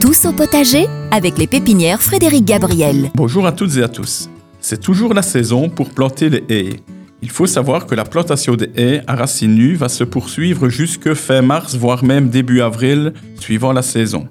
Tous au potager avec les pépinières Frédéric Gabriel. Bonjour à toutes et à tous. C'est toujours la saison pour planter les haies. Il faut savoir que la plantation des haies à racines nues va se poursuivre jusque fin mars, voire même début avril, suivant la saison.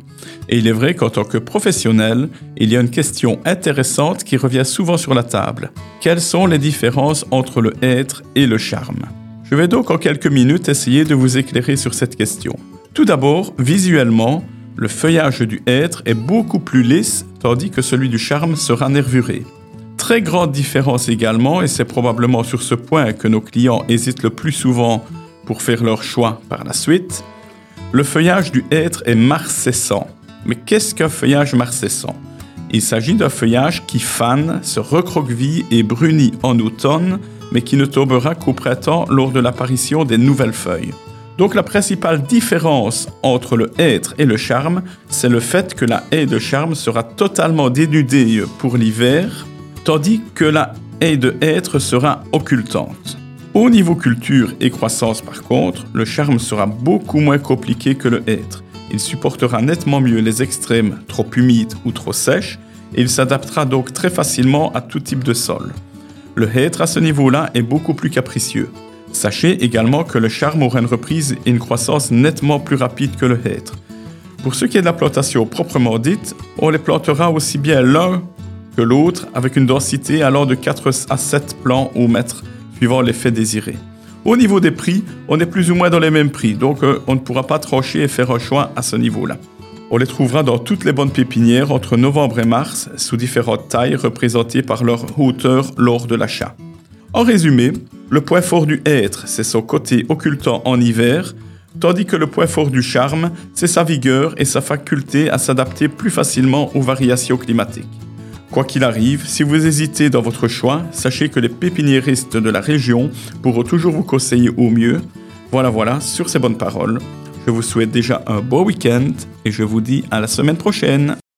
Et il est vrai qu'en tant que professionnel, il y a une question intéressante qui revient souvent sur la table. Quelles sont les différences entre le hêtre et le charme? Je vais donc en quelques minutes essayer de vous éclairer sur cette question. Tout d'abord, visuellement, le feuillage du hêtre est beaucoup plus lisse, tandis que celui du charme sera nervuré. Très grande différence également, et c'est probablement sur ce point que nos clients hésitent le plus souvent pour faire leur choix par la suite, le feuillage du hêtre est marcescent. Mais qu'est-ce qu'un feuillage marcescent Il s'agit d'un feuillage qui fane, se recroqueville et brunit en automne, mais qui ne tombera qu'au printemps lors de l'apparition des nouvelles feuilles. Donc la principale différence entre le hêtre et le charme, c'est le fait que la haie de charme sera totalement dénudée pour l'hiver, tandis que la haie de hêtre sera occultante. Au niveau culture et croissance par contre, le charme sera beaucoup moins compliqué que le hêtre. Il supportera nettement mieux les extrêmes trop humides ou trop sèches et il s'adaptera donc très facilement à tout type de sol. Le hêtre à ce niveau-là est beaucoup plus capricieux. Sachez également que le charme aura une reprise et une croissance nettement plus rapide que le hêtre. Pour ce qui est de la plantation proprement dite, on les plantera aussi bien l'un que l'autre avec une densité allant de 4 à 7 plants au mètre, suivant l'effet désiré. Au niveau des prix, on est plus ou moins dans les mêmes prix, donc euh, on ne pourra pas trancher et faire un choix à ce niveau-là. On les trouvera dans toutes les bonnes pépinières entre novembre et mars, sous différentes tailles représentées par leur hauteur lors de l'achat. En résumé, le point fort du hêtre, c'est son côté occultant en hiver, tandis que le point fort du charme, c'est sa vigueur et sa faculté à s'adapter plus facilement aux variations climatiques. Quoi qu'il arrive, si vous hésitez dans votre choix, sachez que les pépiniéristes de la région pourront toujours vous conseiller au mieux. Voilà, voilà, sur ces bonnes paroles, je vous souhaite déjà un beau week-end et je vous dis à la semaine prochaine.